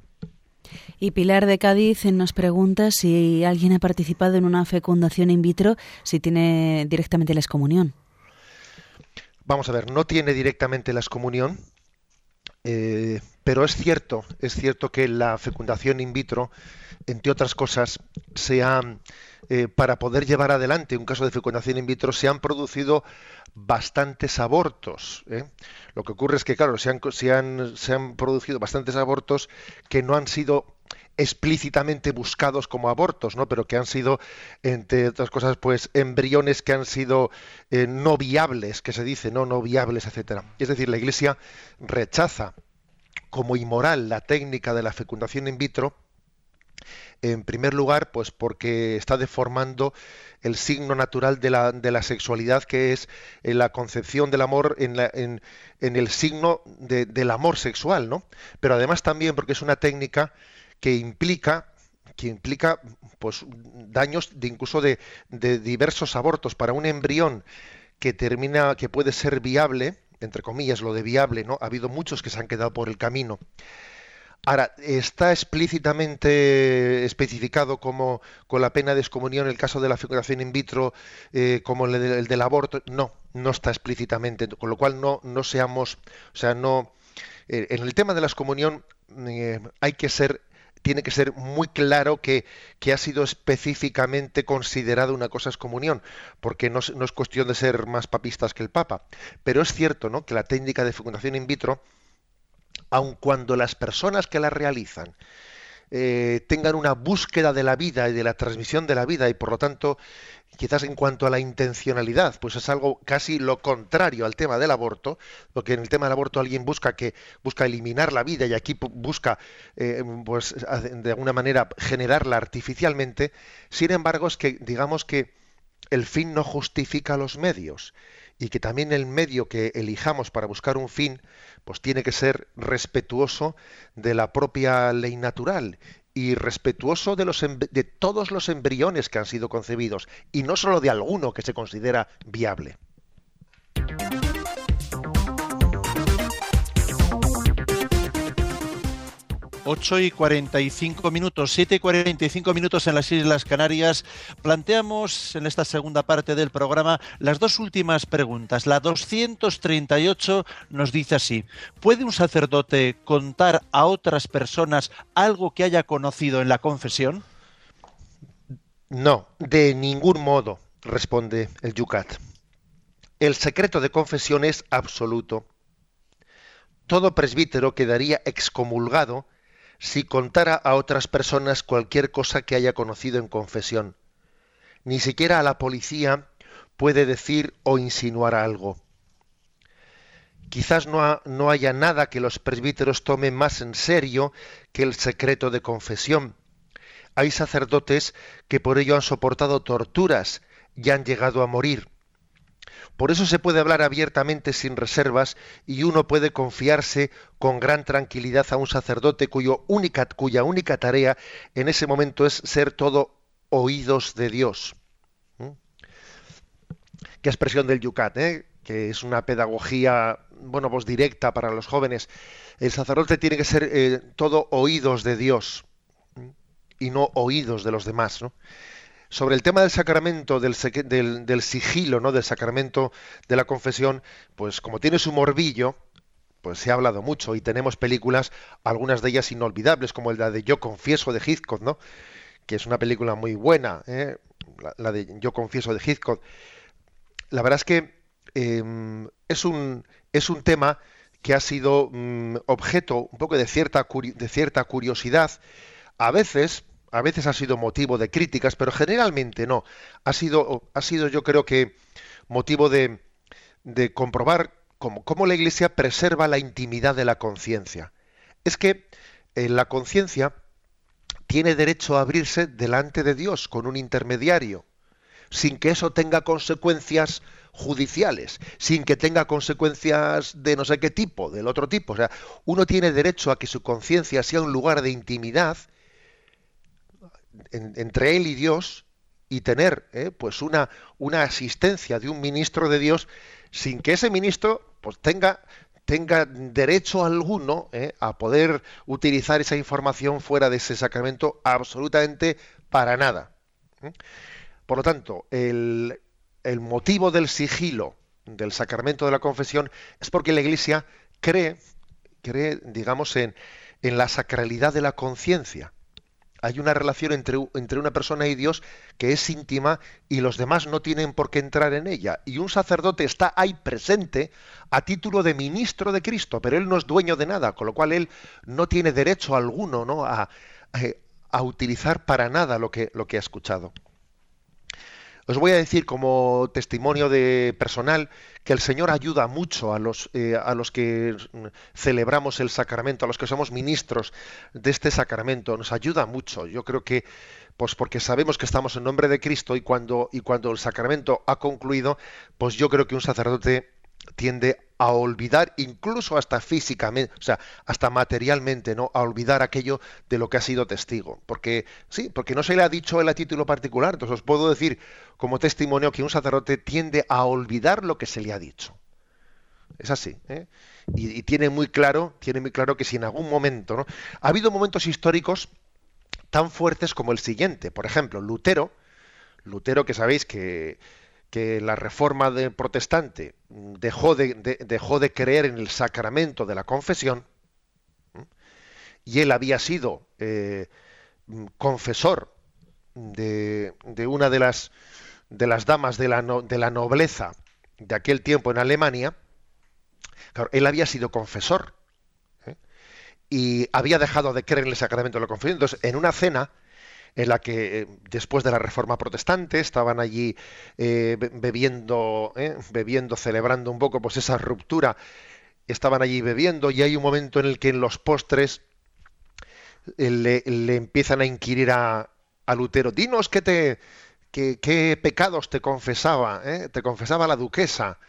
Y Pilar de Cádiz nos pregunta si alguien ha participado en una fecundación in vitro, si tiene directamente la excomunión. Vamos a ver, no tiene directamente la excomunión, eh, pero es cierto, es cierto que la fecundación in vitro, entre otras cosas, se ha, eh, para poder llevar adelante un caso de fecundación in vitro, se han producido bastantes abortos. ¿eh? Lo que ocurre es que, claro, se han, se, han, producido bastantes abortos que no han sido explícitamente buscados como abortos, ¿no? Pero que han sido, entre otras cosas, pues embriones que han sido eh, no viables, que se dice, no no viables, etcétera. Es decir, la Iglesia rechaza como inmoral la técnica de la fecundación in vitro en primer lugar, pues porque está deformando el signo natural de la, sexualidad, que es eh, la concepción del amor en, la, en, en el signo del amor sexual, ¿no? Pero además también porque es una técnica que implica que implica pues daños de incluso de, de diversos abortos. Para un embrión que termina que puede ser viable entre comillas lo de viable no ha habido muchos que se han quedado por el camino Ahora, ¿está explícitamente especificado como con la pena de excomunión el caso de la fecundación in vitro eh, como el, del aborto? No, no está explícitamente, con lo cual no, no seamos, o sea, no... Eh, en el tema de la excomunión eh, hay que ser tiene que ser muy claro que, que, ha sido específicamente considerado una cosa excomunión, porque no, no, es cuestión de ser más papistas que el Papa. Pero es cierto ¿no? que la técnica de fecundación in vitro aun cuando las personas que la realizan eh, tengan una búsqueda de la vida y de la transmisión de la vida y por lo tanto quizás en cuanto a la intencionalidad pues es algo casi lo contrario al tema del aborto porque en el tema del aborto alguien busca que busca eliminar la vida y aquí busca eh, pues de alguna manera generarla artificialmente. Sin embargo es que digamos que el fin no justifica los medios y que también el medio que elijamos para buscar un fin, pues tiene que ser respetuoso de la propia ley natural y respetuoso de, todos los embriones que han sido concebidos y no solo de alguno que se considera viable. 8 y 45 minutos, 7 y 45 minutos en las Islas Canarias. Planteamos en esta segunda parte del programa las dos últimas preguntas. La 238 nos dice así, ¿puede un sacerdote contar a otras personas algo que haya conocido en la confesión? No, de ningún modo, responde el Yucat. El secreto de confesión es absoluto. Todo presbítero quedaría excomulgado si contara a otras personas cualquier cosa que haya conocido en confesión. Ni siquiera a la policía puede decir o insinuar algo. Quizás no, no, haya nada que los presbíteros tomen más en serio que el secreto de confesión. Hay sacerdotes que por ello han soportado torturas y han llegado a morir. Por eso se puede hablar abiertamente sin reservas y uno puede confiarse con gran tranquilidad a un sacerdote cuya única tarea en ese momento es ser todo oídos de Dios. ¿Mm? Qué expresión del Yucat, ¿eh? que es una pedagogía, bueno, pues directa para los jóvenes. El sacerdote tiene que ser eh, todo oídos de Dios ¿Mm? y no oídos de los demás, ¿no? Sobre el tema del sacramento, del, sigilo, ¿no? Del sacramento de la confesión, pues como tiene su morbillo, pues se ha hablado mucho y tenemos películas, algunas de ellas inolvidables, como la de Yo confieso de Hitchcock, ¿no? Que es una película muy buena, ¿eh? la, de Yo confieso de Hitchcock. La verdad es que em, es un es un tema que ha sido mm, objeto un poco de cierta, de cierta curiosidad, a veces, a veces ha sido motivo de críticas, pero generalmente no. Ha sido, ha sido yo creo que motivo de, de comprobar cómo, la Iglesia preserva la intimidad de la conciencia. Es que eh, la conciencia tiene derecho a abrirse delante de Dios con un intermediario, sin que eso tenga consecuencias judiciales, sin que tenga consecuencias de no sé qué tipo, del otro tipo. O sea, uno tiene derecho a que su conciencia sea un lugar de intimidad entre él y Dios y tener eh, pues una, una asistencia de un ministro de Dios sin que ese ministro pues tenga tenga derecho alguno eh, a poder utilizar esa información fuera de ese sacramento absolutamente para nada. ¿eh? Por lo tanto, el, el motivo del sigilo del sacramento de la confesión es porque la Iglesia cree, cree digamos, en, en la sacralidad de la conciencia hay una relación entre, entre, una persona y Dios que es íntima y los demás no tienen por qué entrar en ella. Y un sacerdote está ahí presente a título de ministro de Cristo, pero él no es dueño de nada, con lo cual él no tiene derecho alguno ¿no? a, a, utilizar para nada lo que, lo que ha escuchado. Os voy a decir como testimonio de personal que el Señor ayuda mucho a los, eh, a los que celebramos el sacramento, a los que somos ministros de este sacramento, nos ayuda mucho. Yo creo que, pues porque sabemos que estamos en nombre de Cristo y cuando, y cuando el sacramento ha concluido, pues yo creo que un sacerdote tiende a olvidar incluso hasta físicamente, o sea, hasta materialmente, ¿no? A olvidar aquello de lo que ha sido testigo. Porque, sí, porque no se le ha dicho él a título particular. Entonces os puedo decir como testimonio que un sacerdote tiende a olvidar lo que se le ha dicho. Es así. ¿eh? Y, y, tiene muy claro, tiene muy claro que si en algún momento, ¿no? Ha habido momentos históricos tan fuertes como el siguiente. Por ejemplo, Lutero, Lutero que sabéis que que la reforma protestante dejó de, dejó de creer en el sacramento de la confesión, y él había sido eh, confesor de, de, una de las, de las damas de la, de la nobleza de aquel tiempo en Alemania, él había sido confesor ¿eh? y había dejado de creer en el sacramento de la confesión. Entonces, en una cena, en la que eh, después de la Reforma Protestante estaban allí eh, bebiendo, eh, bebiendo, celebrando un poco pues esa ruptura, estaban allí bebiendo y hay un momento en el que en los postres le, empiezan a inquirir a, a Lutero, dinos qué te qué pecados te confesaba, te confesaba la duquesa.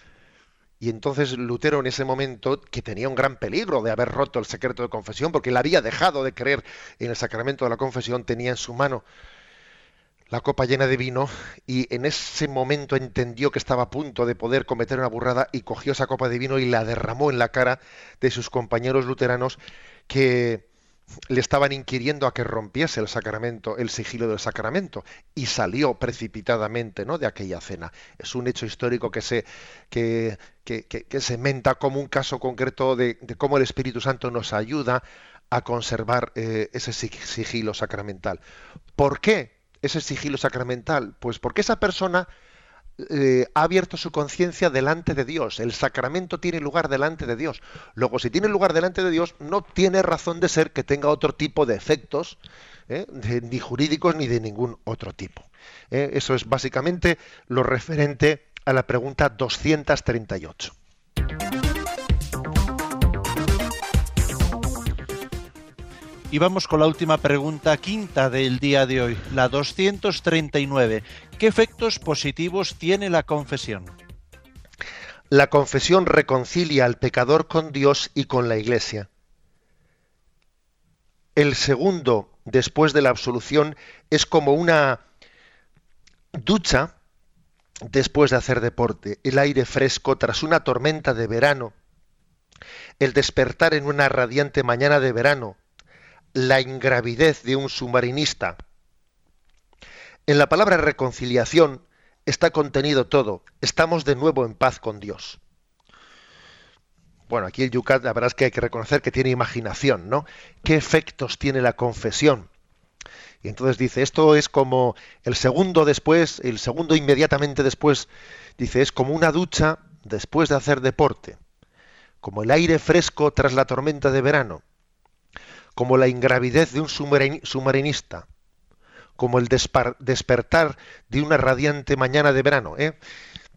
Y entonces Lutero en ese momento, que tenía un gran peligro de haber roto el secreto de confesión, porque él había dejado de creer en el sacramento de la confesión, tenía en su mano la copa llena de vino y en ese momento entendió que estaba a punto de poder cometer una burrada y cogió esa copa de vino y la derramó en la cara de sus compañeros luteranos que le estaban inquiriendo a que rompiese el sacramento, el sigilo del sacramento, y salió precipitadamente ¿no? de aquella cena. Es un hecho histórico que se, que, que, se menta como un caso concreto de, cómo el Espíritu Santo nos ayuda a conservar eh, ese sigilo sacramental. ¿Por qué ese sigilo sacramental? Pues porque esa persona eh, ha abierto su conciencia delante de Dios. El sacramento tiene lugar delante de Dios. Luego, si tiene lugar delante de Dios, no tiene razón de ser que tenga otro tipo de efectos, ¿eh? ni jurídicos ni de ningún otro tipo. ¿eh? Eso es básicamente lo referente a la pregunta 238. Y vamos con la última pregunta quinta del día de hoy, la 239. ¿Qué efectos positivos tiene la confesión? La confesión reconcilia al pecador con Dios y con la Iglesia. El segundo, después de la absolución, es como una ducha después de hacer deporte, el aire fresco tras una tormenta de verano, el despertar en una radiante mañana de verano, la ingravidez de un submarinista. En la palabra reconciliación está contenido todo. Estamos de nuevo en paz con Dios. Bueno, aquí el Yucat, la verdad es que hay que reconocer que tiene imaginación, ¿no? ¿Qué efectos tiene la confesión? Y entonces dice, esto es como el segundo después, el segundo inmediatamente después, dice, es como una ducha después de hacer deporte como el aire fresco tras la tormenta de verano, como la ingravidez de un submarinista, como el despertar de una radiante mañana de verano. ¿eh?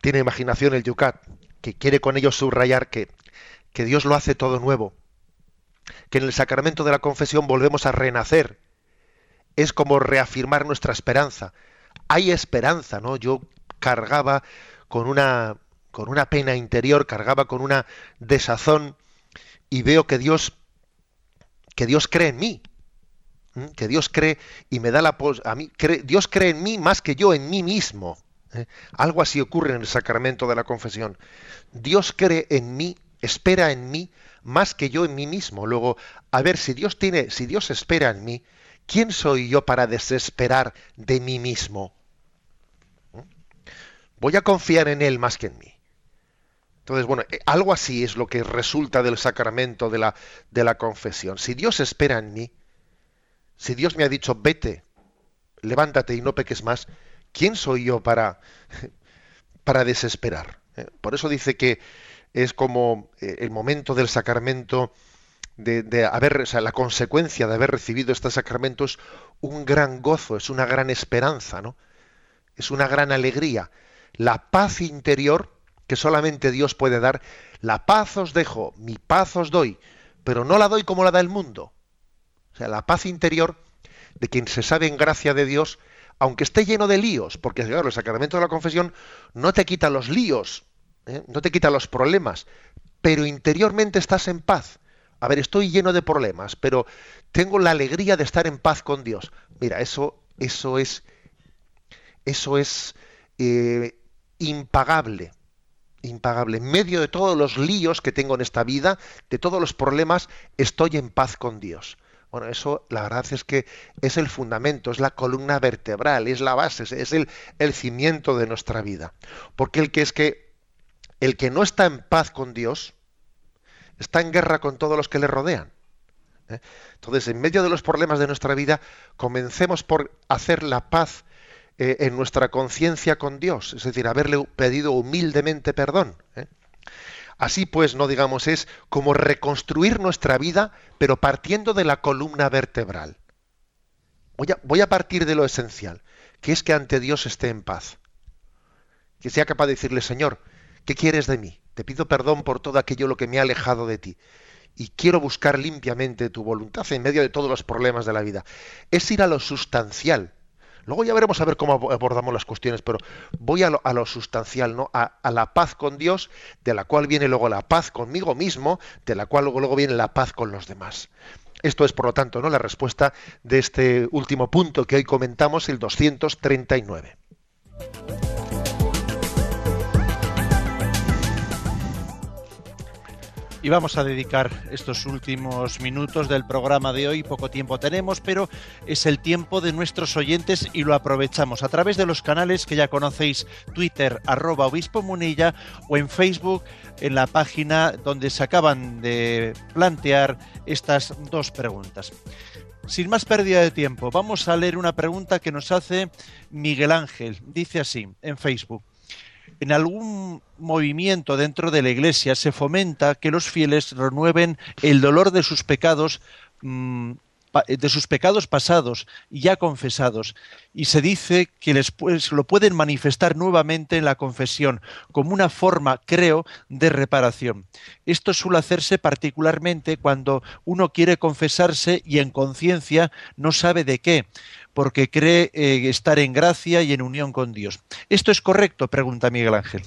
Tiene imaginación el Yucat, que quiere con ello subrayar que, que Dios lo hace todo nuevo, que en el sacramento de la confesión volvemos a renacer. Es como reafirmar nuestra esperanza. Hay esperanza, ¿no? Yo cargaba con una con una pena interior, cargaba con una desazón y veo que Dios que Dios cree en mí, que Dios cree y me da la a mí Dios cree en mí más que yo en mí mismo. ¿eh? Algo así ocurre en el sacramento de la confesión. Dios cree en mí, espera en mí más que yo en mí mismo. Luego, a ver si Dios tiene, si Dios espera en mí, ¿quién soy yo para desesperar de mí mismo? Voy a confiar en él más que en mí. Entonces, bueno, eh, algo así es lo que resulta del sacramento de la, de la confesión. Si Dios espera en mí, si Dios me ha dicho, vete, levántate y no peques más, ¿quién soy yo para, [LAUGHS] para desesperar? Eh, por eso dice que es como eh, el momento del sacramento, de, haber, o sea, la consecuencia de haber recibido este sacramento es un gran gozo, es una gran esperanza, ¿no? Es una gran alegría. La paz interior que solamente Dios puede dar, la paz os dejo, mi paz os doy, pero no la doy como la da el mundo. O sea, la paz interior de quien se sabe en gracia de Dios, aunque esté lleno de líos, porque claro, el sacramento de la confesión no te quita los líos, ¿eh? no te quita los problemas, pero interiormente estás en paz. A ver, estoy lleno de problemas, pero tengo la alegría de estar en paz con Dios. Mira, eso, eso es, eso es eh, impagable, impagable. En medio de todos los líos que tengo en esta vida, de todos los problemas, estoy en paz con Dios. Bueno, eso la verdad es que es el fundamento, es la columna vertebral, es la base, es el, el cimiento de nuestra vida. Porque el que es que el que no está en paz con Dios está en guerra con todos los que le rodean. ¿eh? Entonces, en medio de los problemas de nuestra vida, comencemos por hacer la paz eh, en nuestra conciencia con Dios, es decir, haberle pedido humildemente perdón. ¿eh? Así pues, no digamos, es como reconstruir nuestra vida, pero partiendo de la columna vertebral. Voy a, voy a partir de lo esencial, que es que ante Dios esté en paz. Que sea capaz de decirle, Señor, ¿qué quieres de mí? Te pido perdón por todo aquello lo que me ha alejado de ti. Y quiero buscar limpiamente tu voluntad en medio de todos los problemas de la vida. Es ir a lo sustancial, Luego ya veremos a ver cómo abordamos las cuestiones, pero voy a lo, sustancial, ¿no? A, la paz con Dios, de la cual viene luego la paz conmigo mismo, de la cual luego, luego viene la paz con los demás. Esto es, por lo tanto, ¿no? la respuesta de este último punto que hoy comentamos, el 239. Y vamos a dedicar estos últimos minutos del programa de hoy, poco tiempo tenemos, pero es el tiempo de nuestros oyentes y lo aprovechamos a través de los canales que ya conocéis, Twitter, arroba obispo munilla, o en Facebook, en la página donde se acaban de plantear estas dos preguntas. Sin más pérdida de tiempo, vamos a leer una pregunta que nos hace Miguel Ángel. Dice así, en Facebook en algún movimiento dentro de la Iglesia se fomenta que los fieles renueven el dolor de sus pecados mm, de sus pecados pasados ya confesados y se dice que les lo pueden manifestar nuevamente en la confesión como una forma, creo, de reparación. Esto suele hacerse particularmente cuando uno quiere confesarse y en conciencia no sabe de qué, porque cree eh, estar en gracia y en unión con Dios. ¿Esto es correcto? Pregunta Miguel Ángel.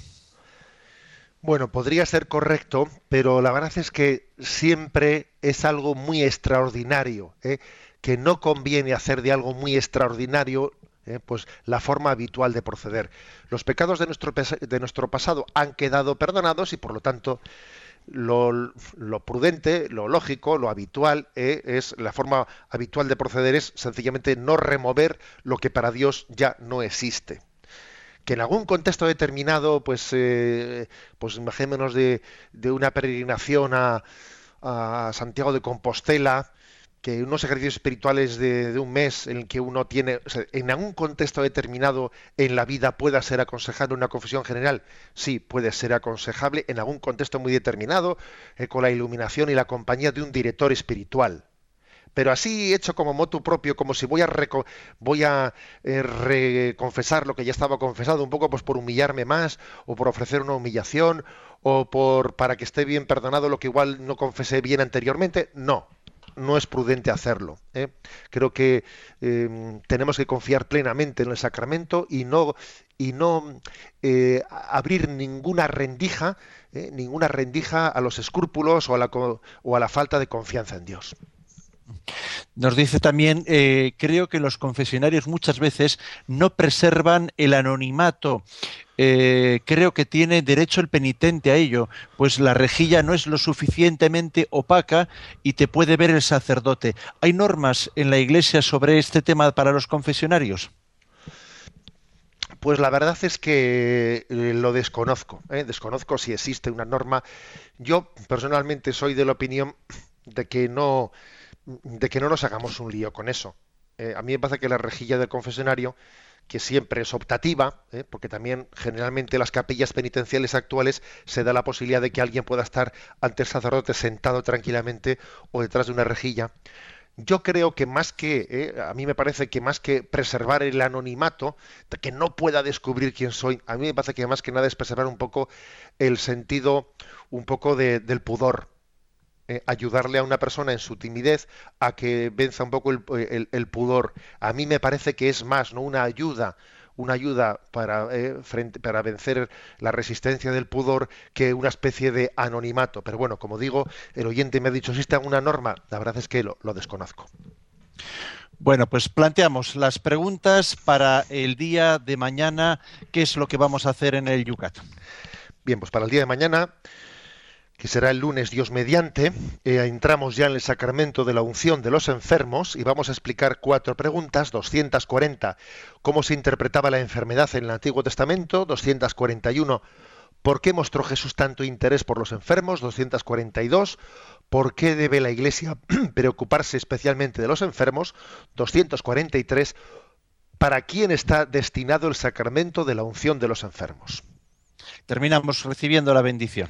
Bueno, podría ser correcto, pero la verdad es que siempre es algo muy extraordinario, ¿eh? que no conviene hacer de algo muy extraordinario ¿eh? pues la forma habitual de proceder. Los pecados de nuestro, de nuestro pasado han quedado perdonados y por lo tanto lo, prudente, lo lógico, lo habitual eh, es la forma habitual de proceder es sencillamente no remover lo que para Dios ya no existe. Que en algún contexto determinado, pues, eh, pues imaginémonos de, de una peregrinación a, a Santiago de Compostela, que unos ejercicios espirituales de, un mes en el que uno tiene, en algún contexto determinado en la vida pueda ser aconsejable una confesión general, sí, puede ser aconsejable en algún contexto muy determinado, eh, con la iluminación y la compañía de un director espiritual. Pero así hecho como motu propio, como si voy a voy a eh, reconfesar lo que ya estaba confesado, un poco pues por humillarme más, o por ofrecer una humillación, o por para que esté bien perdonado lo que igual no confesé bien anteriormente, no no es prudente hacerlo. ¿eh? Creo que em, tenemos que confiar plenamente en el sacramento y no, y no eh, abrir ninguna rendija, ¿eh? ninguna rendija a los escrúpulos o a, la, o a la falta de confianza en Dios. Nos dice también, creo que los confesionarios muchas veces no preservan el anonimato eh, creo que tiene derecho el penitente a ello, pues la rejilla no es lo suficientemente opaca y te puede ver el sacerdote. ¿Hay normas en la Iglesia sobre este tema para los confesionarios? Pues la verdad es que eh, lo desconozco. ¿eh? Desconozco si existe una norma. Yo personalmente soy de la opinión de que no, de que no nos hagamos un lío con eso. a mí me pasa que la rejilla del confesionario que siempre es optativa, ¿eh? porque también generalmente las capillas penitenciales actuales se da la posibilidad de que alguien pueda estar ante el sacerdote sentado tranquilamente o detrás de una rejilla. Yo creo que más que, ¿eh? a mí me parece que más que preservar el anonimato, que no pueda descubrir quién soy, a mí me parece que más que nada es preservar un poco el sentido, un poco del pudor, eh, ayudarle a una persona en su timidez a que venza un poco el, pudor. A mí me parece que es más, ¿no? Una ayuda, una ayuda para, eh, frente, para vencer la resistencia del pudor que una especie de anonimato. Pero bueno, como digo, el oyente me ha dicho, ¿existe alguna norma? La verdad es que lo, lo desconozco. Bueno, pues planteamos las preguntas para el día de mañana. ¿Qué es lo que vamos a hacer en el Yucat? Bien, pues para el día de mañana que será el lunes Dios mediante, eh, entramos ya en el sacramento de la unción de los enfermos y vamos a explicar cuatro preguntas, 240, cómo se interpretaba la enfermedad en el Antiguo Testamento, 241, ¿por qué mostró Jesús tanto interés por los enfermos? 242, ¿por qué debe la Iglesia [CLEARS THROAT] preocuparse especialmente de los enfermos? 243, ¿para quién está destinado el sacramento de la unción de los enfermos? Terminamos recibiendo la bendición.